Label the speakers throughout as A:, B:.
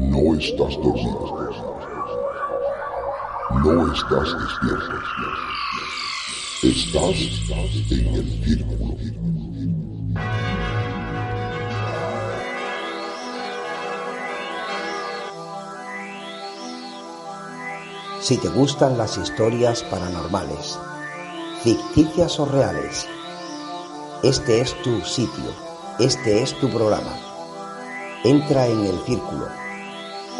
A: No estás dormido. No estás despierto. Estás en el círculo.
B: Si te gustan las historias paranormales, ficticias o reales, este es tu sitio, este es tu programa. Entra en el círculo.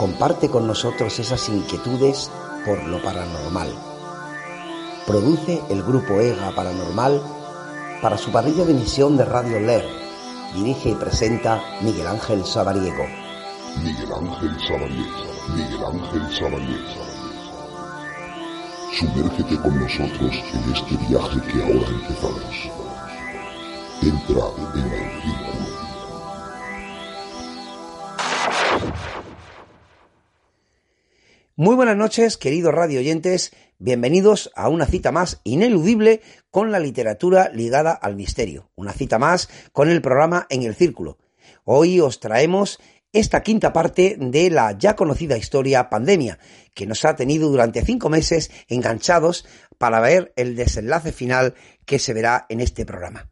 B: Comparte con nosotros esas inquietudes por lo paranormal. Produce el grupo EGA Paranormal para su parrilla de emisión de Radio LER. Dirige y presenta Miguel Ángel Sabariego.
A: Miguel Ángel Sabariego. Miguel Ángel Sabariego. Sumérgete con nosotros en este viaje que ahora empezamos. Entra en el círculo.
B: Muy buenas noches, queridos radio oyentes. Bienvenidos a una cita más ineludible con la literatura ligada al misterio. Una cita más con el programa En el Círculo. Hoy os traemos esta quinta parte de la ya conocida historia pandemia, que nos ha tenido durante cinco meses enganchados para ver el desenlace final que se verá en este programa.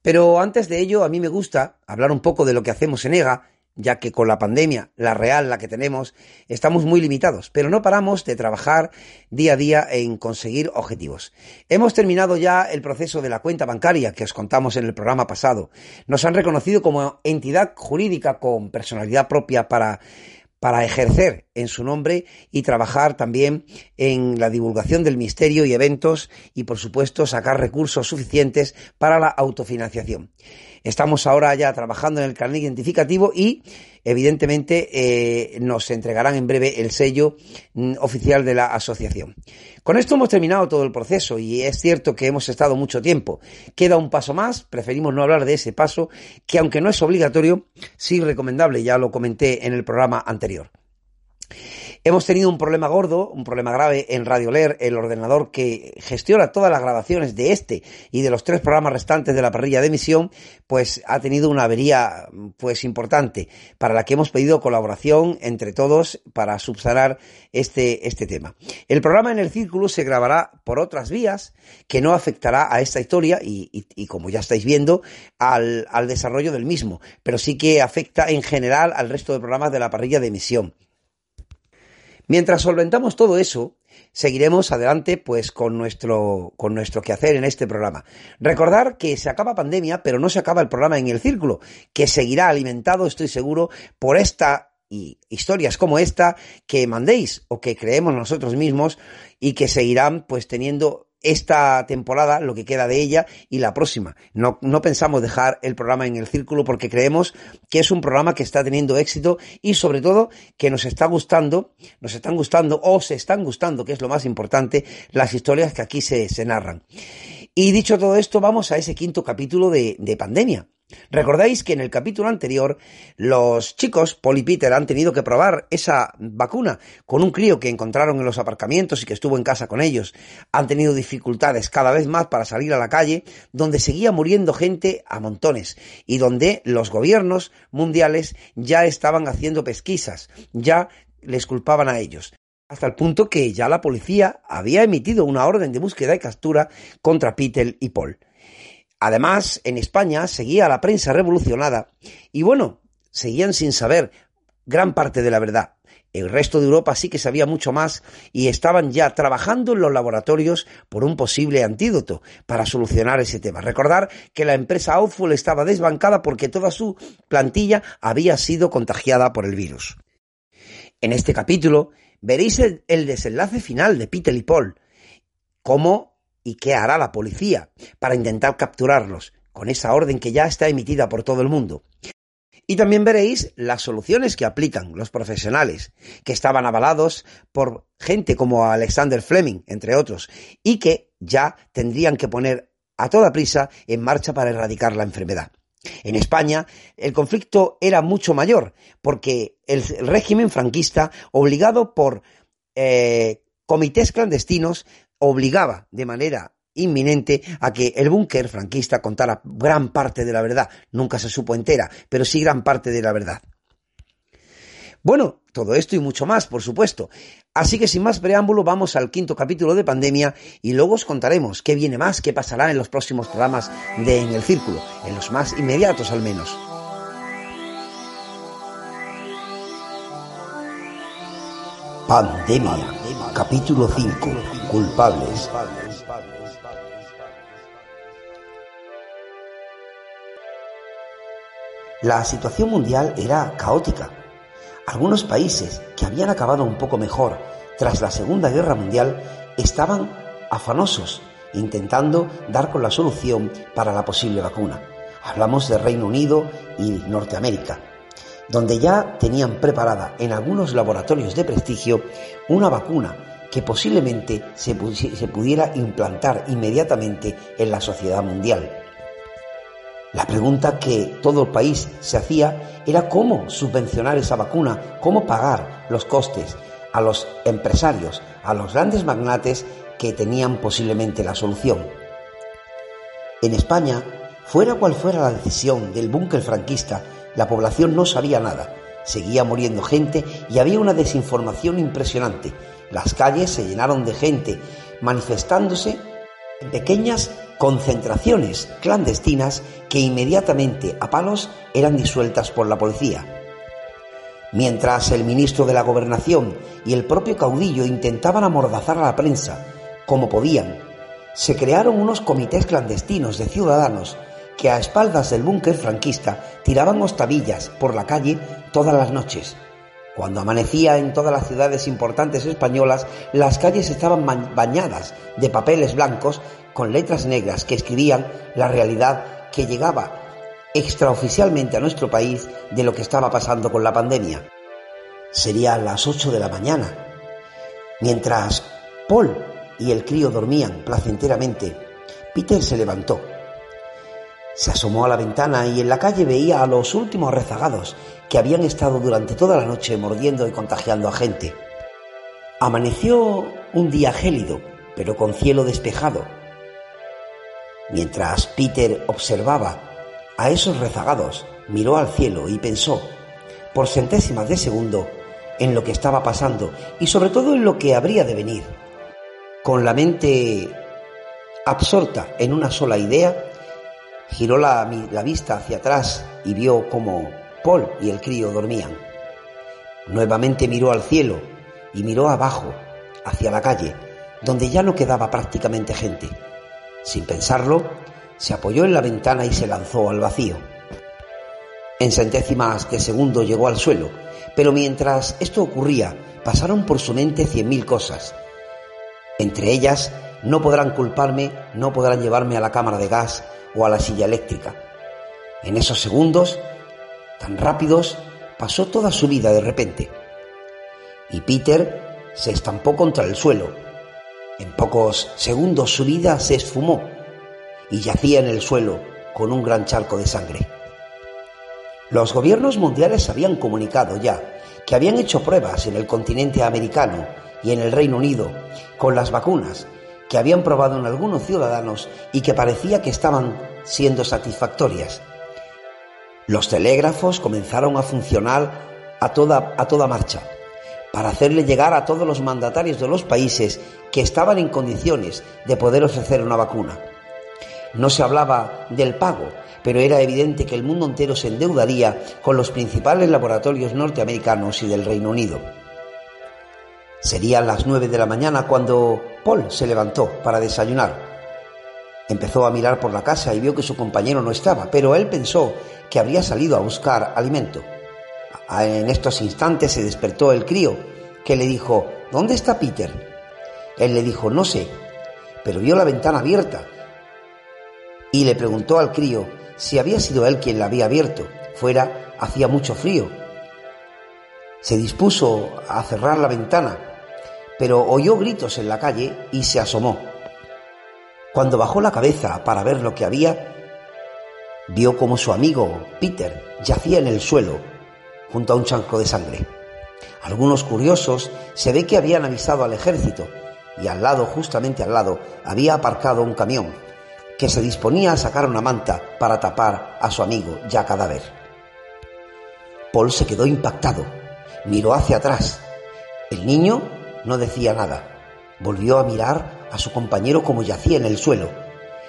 B: Pero antes de ello, a mí me gusta hablar un poco de lo que hacemos en EGA ya que con la pandemia, la real, la que tenemos, estamos muy limitados, pero no paramos de trabajar día a día en conseguir objetivos. Hemos terminado ya el proceso de la cuenta bancaria que os contamos en el programa pasado. Nos han reconocido como entidad jurídica con personalidad propia para para ejercer en su nombre y trabajar también en la divulgación del misterio y eventos y por supuesto sacar recursos suficientes para la autofinanciación. Estamos ahora ya trabajando en el carnet identificativo y evidentemente eh, nos entregarán en breve el sello mm, oficial de la asociación. Con esto hemos terminado todo el proceso y es cierto que hemos estado mucho tiempo. Queda un paso más, preferimos no hablar de ese paso, que aunque no es obligatorio, sí recomendable, ya lo comenté en el programa anterior. Hemos tenido un problema gordo, un problema grave en Radio Leer, el ordenador que gestiona todas las grabaciones de este y de los tres programas restantes de la parrilla de emisión, pues ha tenido una avería pues importante para la que hemos pedido colaboración entre todos para subsanar este, este tema. El programa en el círculo se grabará por otras vías que no afectará a esta historia y, y como ya estáis viendo al, al desarrollo del mismo, pero sí que afecta en general al resto de programas de la parrilla de emisión. Mientras solventamos todo eso, seguiremos adelante pues con nuestro con nuestro quehacer en este programa. Recordar que se acaba pandemia, pero no se acaba el programa en el círculo, que seguirá alimentado, estoy seguro, por esta y historias como esta que mandéis o que creemos nosotros mismos y que seguirán pues teniendo esta temporada, lo que queda de ella y la próxima. No, no pensamos dejar el programa en el círculo porque creemos que es un programa que está teniendo éxito y sobre todo que nos está gustando, nos están gustando o se están gustando, que es lo más importante, las historias que aquí se, se narran. Y dicho todo esto, vamos a ese quinto capítulo de, de pandemia. Recordáis que en el capítulo anterior los chicos, Paul y Peter, han tenido que probar esa vacuna con un crío que encontraron en los aparcamientos y que estuvo en casa con ellos. Han tenido dificultades cada vez más para salir a la calle, donde seguía muriendo gente a montones y donde los gobiernos mundiales ya estaban haciendo pesquisas, ya les culpaban a ellos hasta el punto que ya la policía había emitido una orden de búsqueda y captura contra Peter y Paul. Además, en España seguía la prensa revolucionada y bueno, seguían sin saber gran parte de la verdad. El resto de Europa sí que sabía mucho más y estaban ya trabajando en los laboratorios por un posible antídoto para solucionar ese tema. Recordar que la empresa Outful estaba desbancada porque toda su plantilla había sido contagiada por el virus. En este capítulo veréis el, desenlace final de Peter y Paul, cómo ¿Y qué hará la policía para intentar capturarlos con esa orden que ya está emitida por todo el mundo? Y también veréis las soluciones que aplican los profesionales, que estaban avalados por gente como Alexander Fleming, entre otros, y que ya tendrían que poner a toda prisa en marcha para erradicar la enfermedad. En España el conflicto era mucho mayor, porque el, régimen franquista, obligado por eh, comités clandestinos, obligaba de manera inminente a que el búnker franquista contara gran parte de la verdad. Nunca se supo entera, pero sí gran parte de la verdad. Bueno, todo esto y mucho más, por supuesto. Así que sin más preámbulo, vamos al quinto capítulo de Pandemia y luego os contaremos qué viene más, qué pasará en los próximos programas de En el Círculo, en los más inmediatos al menos. Pandemia, capítulo 5, culpables. La situación mundial era caótica. Algunos países que habían acabado un poco mejor tras la Segunda Guerra Mundial estaban afanosos intentando dar con la solución para la posible vacuna. Hablamos de Reino Unido y Norteamérica, donde ya tenían preparada en algunos laboratorios de prestigio una vacuna que posiblemente se, pudiera implantar inmediatamente en la sociedad mundial. La pregunta que todo el país se hacía era cómo subvencionar esa vacuna, cómo pagar los costes a los empresarios, a los grandes magnates que tenían posiblemente la solución. En España, fuera cual fuera la decisión del búnker franquista, la población no sabía nada. Seguía muriendo gente y había una desinformación impresionante. Las calles se llenaron de gente manifestándose en pequeñas concentraciones clandestinas que inmediatamente a palos eran disueltas por la policía. Mientras el ministro de la Gobernación y el propio caudillo intentaban amordazar a la prensa como podían, se crearon unos comités clandestinos de ciudadanos que a espaldas del búnker franquista tiraban hostavillas por la calle todas las noches. Cuando amanecía en todas las ciudades importantes españolas, las calles estaban bañadas de papeles blancos con letras negras que escribían la realidad que llegaba extraoficialmente a nuestro país de lo que estaba pasando con la pandemia. Sería a las 8 de la mañana. Mientras Paul y el crío dormían placenteramente, Peter se levantó. Se asomó a la ventana y en la calle veía a los últimos rezagados que habían estado durante toda la noche mordiendo y contagiando a gente. Amaneció un día gélido, pero con cielo despejado Mientras Peter observaba a esos rezagados, miró al cielo y pensó, por centésimas de segundo, en lo que estaba pasando y sobre todo en lo que habría de venir. Con la mente absorta en una sola idea, giró la, vista hacia atrás y vio cómo Paul y el crío dormían. Nuevamente miró al cielo y miró abajo, hacia la calle, donde ya no quedaba prácticamente gente. Sin pensarlo, se apoyó en la ventana y se lanzó al vacío. En centésimas de segundo llegó al suelo, pero mientras esto ocurría, pasaron por su mente cien mil cosas. Entre ellas, no podrán culparme, no podrán llevarme a la cámara de gas o a la silla eléctrica. En esos segundos, tan rápidos, pasó toda su vida de repente. Y Peter se estampó contra el suelo, en pocos segundos su vida se esfumó y yacía en el suelo con un gran charco de sangre. Los gobiernos mundiales habían comunicado ya que habían hecho pruebas en el continente americano y en el Reino Unido con las vacunas que habían probado en algunos ciudadanos y que parecía que estaban siendo satisfactorias. Los telégrafos comenzaron a funcionar a toda, a toda marcha para hacerle llegar a todos los mandatarios de los países que estaban en condiciones de poder ofrecer una vacuna. No se hablaba del pago, pero era evidente que el mundo entero se endeudaría con los principales laboratorios norteamericanos y del Reino Unido. Serían las nueve de la mañana cuando Paul se levantó para desayunar. Empezó a mirar por la casa y vio que su compañero no estaba, pero él pensó que habría salido a buscar alimento. En estos instantes se despertó el crío, que le dijo, ¿Dónde está Peter? Él le dijo, no sé, pero vio la ventana abierta y le preguntó al crío si había sido él quien la había abierto. Fuera hacía mucho frío. Se dispuso a cerrar la ventana, pero oyó gritos en la calle y se asomó. Cuando bajó la cabeza para ver lo que había, vio como su amigo Peter yacía en el suelo junto a un chanco de sangre. Algunos curiosos se ve que habían avisado al ejército y al lado, justamente al lado, había aparcado un camión que se disponía a sacar una manta para tapar a su amigo ya cadáver. Paul se quedó impactado, miró hacia atrás. El niño no decía nada. Volvió a mirar a su compañero como yacía en el suelo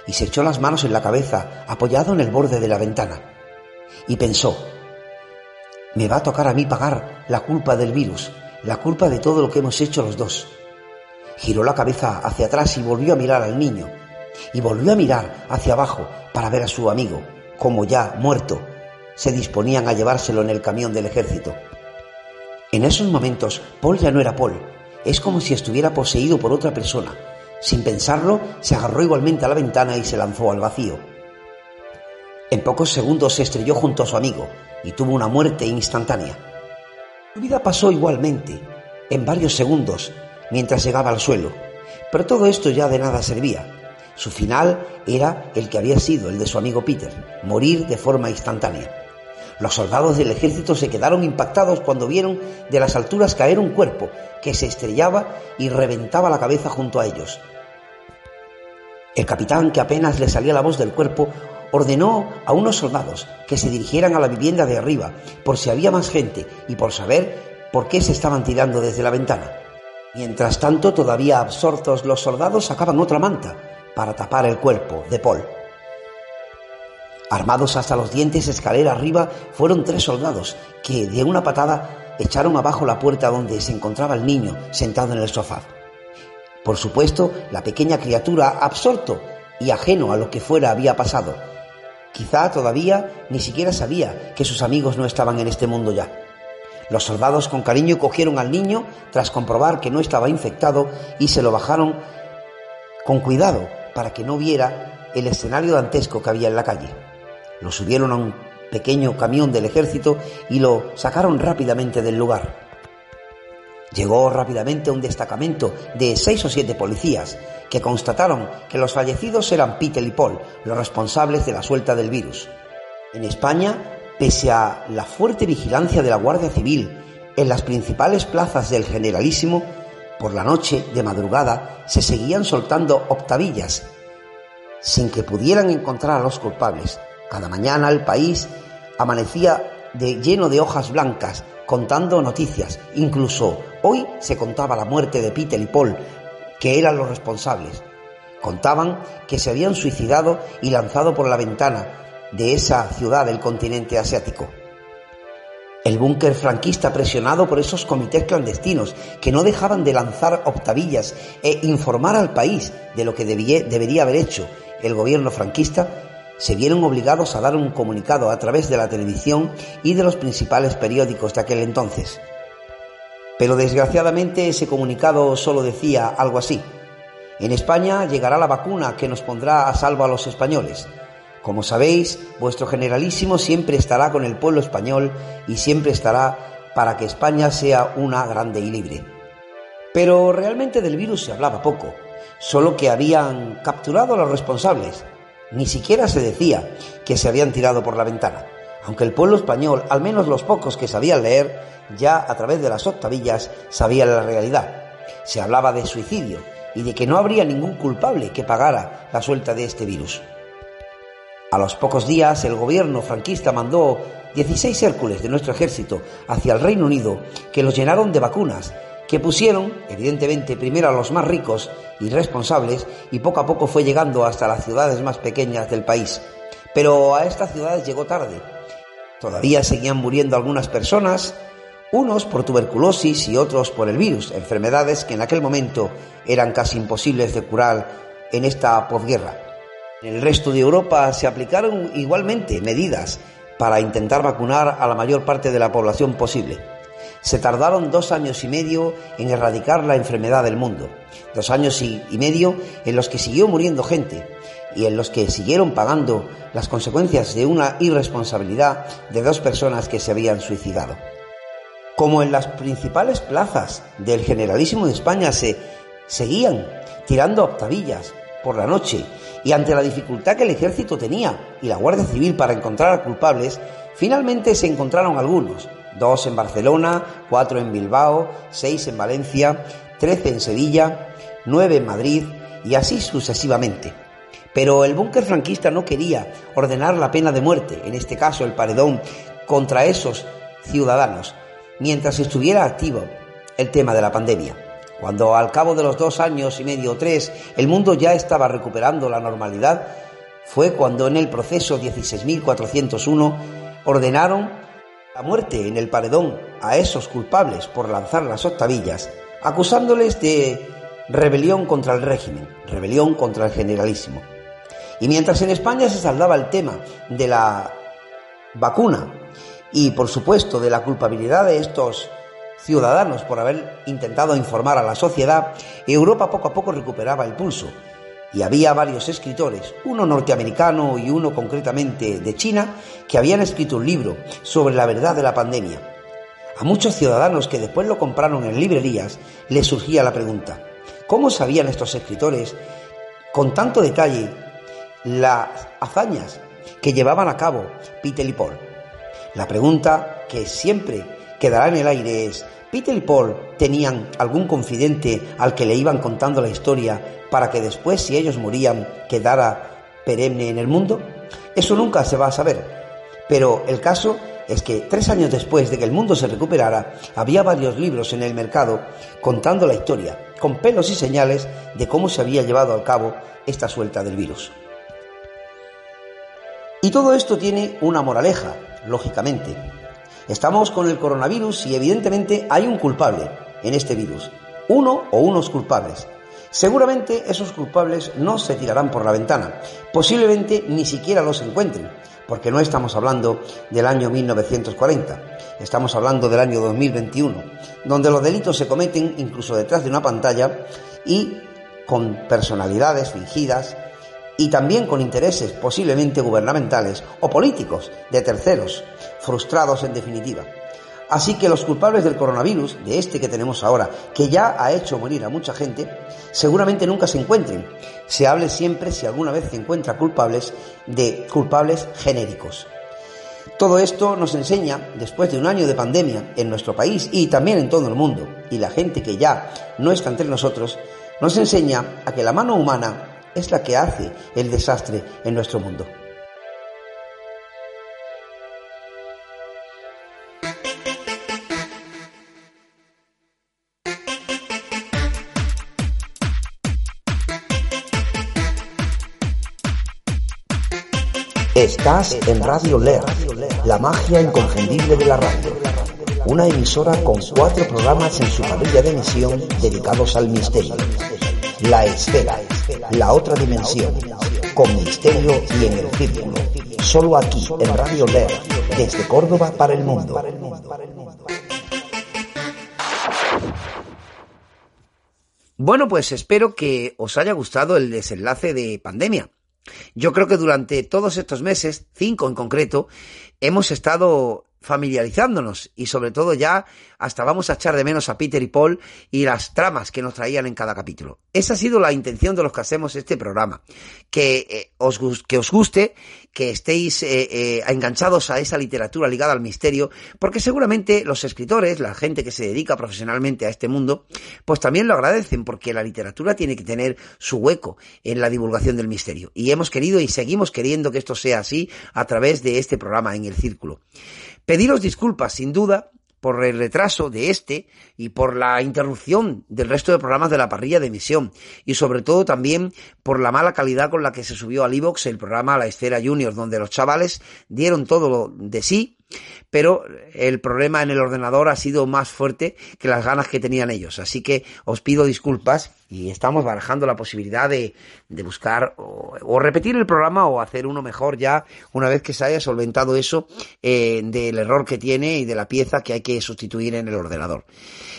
B: y se echó las manos en la cabeza apoyado en el borde de la ventana. Y pensó, me va a tocar a mí pagar la culpa del virus, la culpa de todo lo que hemos hecho los dos. Giró la cabeza hacia atrás y volvió a mirar al niño, y volvió a mirar hacia abajo para ver a su amigo, como ya muerto, se disponían a llevárselo en el camión del ejército. En esos momentos, Paul ya no era Paul, es como si estuviera poseído por otra persona. Sin pensarlo, se agarró igualmente a la ventana y se lanzó al vacío. En pocos segundos se estrelló junto a su amigo y tuvo una muerte instantánea. Su vida pasó igualmente, en varios segundos, mientras llegaba al suelo, pero todo esto ya de nada servía. Su final era el que había sido el de su amigo Peter, morir de forma instantánea. Los soldados del ejército se quedaron impactados cuando vieron de las alturas caer un cuerpo que se estrellaba y reventaba la cabeza junto a ellos. El capitán, que apenas le salía la voz del cuerpo, ordenó a unos soldados que se dirigieran a la vivienda de arriba por si había más gente y por saber por qué se estaban tirando desde la ventana. Mientras tanto, todavía absortos, los soldados sacaban otra manta para tapar el cuerpo de Paul. Armados hasta los dientes, escalera arriba, fueron tres soldados que de una patada echaron abajo la puerta donde se encontraba el niño sentado en el sofá. Por supuesto, la pequeña criatura, absorto y ajeno a lo que fuera había pasado. Quizá todavía ni siquiera sabía que sus amigos no estaban en este mundo ya. Los soldados con cariño cogieron al niño tras comprobar que no estaba infectado y se lo bajaron con cuidado para que no viera el escenario dantesco que había en la calle. Lo subieron a un pequeño camión del ejército y lo sacaron rápidamente del lugar. Llegó rápidamente un destacamento de seis o siete policías que constataron que los fallecidos eran Peter y Paul, los responsables de la suelta del virus. En España, pese a la fuerte vigilancia de la Guardia Civil en las principales plazas del Generalísimo, por la noche, de madrugada, se seguían soltando octavillas sin que pudieran encontrar a los culpables. Cada mañana el país amanecía de, lleno de hojas blancas contando noticias. Incluso hoy se contaba la muerte de Peter y Paul, que eran los responsables. Contaban que se habían suicidado y lanzado por la ventana de esa ciudad del continente asiático. El búnker franquista presionado por esos comités clandestinos que no dejaban de lanzar octavillas e informar al país de lo que debería haber hecho el gobierno franquista, se vieron obligados a dar un comunicado a través de la televisión y de los principales periódicos de aquel entonces. Pero desgraciadamente ese comunicado solo decía algo así. En España llegará la vacuna que nos pondrá a salvo a los españoles. Como sabéis, vuestro generalísimo siempre estará con el pueblo español y siempre estará para que España sea una grande y libre. Pero realmente del virus se hablaba poco, solo que habían capturado a los responsables. Ni siquiera se decía que se habían tirado por la ventana, aunque el pueblo español, al menos los pocos que sabían leer, ya a través de las octavillas sabían la realidad. Se hablaba de suicidio y de que no habría ningún culpable que pagara la suelta de este virus. A los pocos días, el gobierno franquista mandó 16 Hércules de nuestro ejército hacia el Reino Unido que los llenaron de vacunas, que pusieron, evidentemente, primero a los más ricos y responsables y poco a poco fue llegando hasta las ciudades más pequeñas del país. Pero a estas ciudades llegó tarde. Todavía seguían muriendo algunas personas, unos por tuberculosis y otros por el virus, enfermedades que en aquel momento eran casi imposibles de curar en esta posguerra. En el resto de Europa se aplicaron igualmente medidas para intentar vacunar a la mayor parte de la población posible. Se tardaron dos años y medio en erradicar la enfermedad del mundo, dos años y, medio en los que siguió muriendo gente y en los que siguieron pagando las consecuencias de una irresponsabilidad de dos personas que se habían suicidado. Como en las principales plazas del generalísimo de España se seguían tirando octavillas por la noche y ante la dificultad que el ejército tenía y la Guardia Civil para encontrar a culpables, finalmente se encontraron algunos, dos en Barcelona, cuatro en Bilbao, seis en Valencia, trece en Sevilla, nueve en Madrid y así sucesivamente. Pero el búnker franquista no quería ordenar la pena de muerte, en este caso el paredón, contra esos ciudadanos, mientras estuviera activo el tema de la pandemia. Cuando al cabo de los dos años y medio o tres el mundo ya estaba recuperando la normalidad, fue cuando en el proceso 16.401 ordenaron la muerte en el paredón a esos culpables por lanzar las octavillas, acusándoles de rebelión contra el régimen, rebelión contra el generalísimo. Y mientras en España se saldaba el tema de la vacuna y por supuesto de la culpabilidad de estos ciudadanos por haber intentado informar a la sociedad, Europa poco a poco recuperaba el pulso. Y había varios escritores, uno norteamericano y uno concretamente de China, que habían escrito un libro sobre la verdad de la pandemia. A muchos ciudadanos que después lo compraron en librerías les surgía la pregunta, ¿cómo sabían estos escritores con tanto detalle las hazañas que llevaban a cabo Peter y Paul? La pregunta que siempre quedará en el aire es, ¿Peter y Paul tenían algún confidente al que le iban contando la historia para que después, si ellos morían, quedara perenne en el mundo? Eso nunca se va a saber. Pero el caso es que tres años después de que el mundo se recuperara, había varios libros en el mercado contando la historia, con pelos y señales de cómo se había llevado a cabo esta suelta del virus. Y todo esto tiene una moraleja, lógicamente, Estamos con el coronavirus y evidentemente hay un culpable en este virus, uno o unos culpables. Seguramente esos culpables no se tirarán por la ventana, posiblemente ni siquiera los encuentren, porque no estamos hablando del año 1940, estamos hablando del año 2021, donde los delitos se cometen incluso detrás de una pantalla y con personalidades fingidas y también con intereses posiblemente gubernamentales o políticos de terceros, frustrados en definitiva. Así que los culpables del coronavirus, de este que tenemos ahora, que ya ha hecho morir a mucha gente, seguramente nunca se encuentren. Se hable siempre, si alguna vez se encuentra culpables, de culpables genéricos. Todo esto nos enseña, después de un año de pandemia en nuestro país y también en todo el mundo, y la gente que ya no está entre nosotros, nos enseña a que la mano humana es la que hace el desastre en nuestro mundo. Estás en Radio Leer, la magia inconfundible de la radio. Una emisora con cuatro programas en su parrilla de emisión dedicados al misterio. La Esfera, la otra dimensión, con misterio y en el círculo. Solo aquí, en Radio Leer, desde Córdoba para el mundo. Bueno, pues espero que os haya gustado el desenlace de pandemia. Yo creo que durante todos estos meses, cinco en concreto, hemos estado familiarizándonos y sobre todo ya hasta vamos a echar de menos a Peter y Paul y las tramas que nos traían en cada capítulo. Esa ha sido la intención de los que hacemos este programa, que, eh, os, que os guste, que estéis eh, eh, enganchados a esa literatura ligada al misterio, porque seguramente los escritores, la gente que se dedica profesionalmente a este mundo, pues también lo agradecen, porque la literatura tiene que tener su hueco en la divulgación del misterio. Y hemos querido y seguimos queriendo que esto sea así a través de este programa en el Círculo. Pediros disculpas, sin duda, por el retraso de este y por la interrupción del resto de programas de la parrilla de emisión. Y sobre todo también por la mala calidad con la que se subió al iVox el programa La Esfera Junior donde los chavales dieron todo de sí pero el problema en el ordenador ha sido más fuerte que las ganas que tenían ellos. Así que os pido disculpas y estamos barajando la posibilidad de, buscar o, repetir el programa o hacer uno mejor ya una vez que se haya solventado eso eh, del error que tiene y de la pieza que hay que sustituir en el ordenador.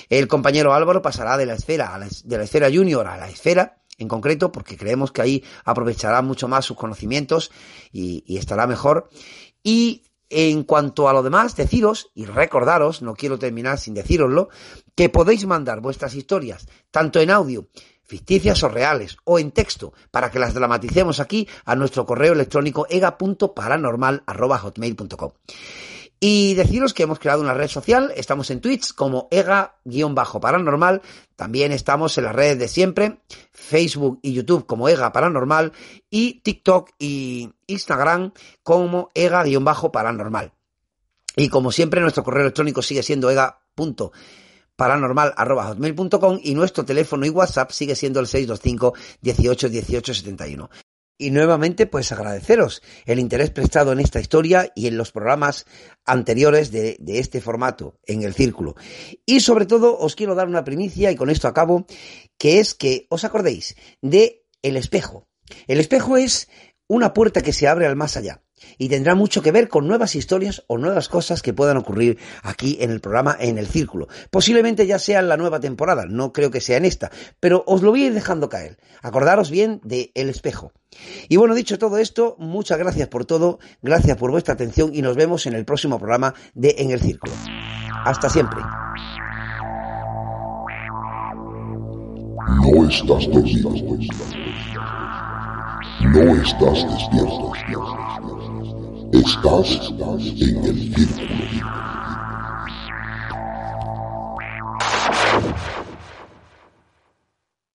B: El compañero Álvaro pasará de la esfera, de la esfera junior a la esfera en concreto, porque creemos que ahí aprovechará mucho más sus conocimientos y, y estará mejor. Y en cuanto a lo demás, deciros y recordaros, no quiero terminar sin deciroslo, que podéis mandar vuestras historias, tanto en audio, ficticias o reales, o en texto, para que las dramaticemos aquí a nuestro correo electrónico ega.paranormal.hotmail.com. Y deciros que hemos creado una red social, estamos en Twitch como EGA-paranormal, también estamos en las redes de siempre, Facebook y YouTube como EGA Paranormal y TikTok y Instagram como EGA-paranormal. Y como siempre nuestro correo electrónico sigue siendo ega.paranormal.hotmail.com y nuestro teléfono y WhatsApp sigue siendo el 625 18 18 71. Y nuevamente, pues agradeceros el interés prestado en esta historia y en los programas anteriores de, este formato, en el círculo. Y sobre todo, os quiero dar una primicia, y con esto acabo, que es que os acordéis de el espejo. El espejo es una puerta que se abre al más allá y tendrá mucho que ver con nuevas historias o nuevas cosas que puedan ocurrir aquí en el programa En el Círculo. Posiblemente ya sea en la nueva temporada, no creo que sea en esta, pero os lo voy a ir dejando caer. Acordaros bien de El Espejo. Y bueno, dicho todo esto, muchas gracias por todo, gracias por vuestra atención y nos vemos en el próximo programa de En el Círculo. Hasta siempre.
A: No estás dormido. No estás despierto. Estás en el círculo.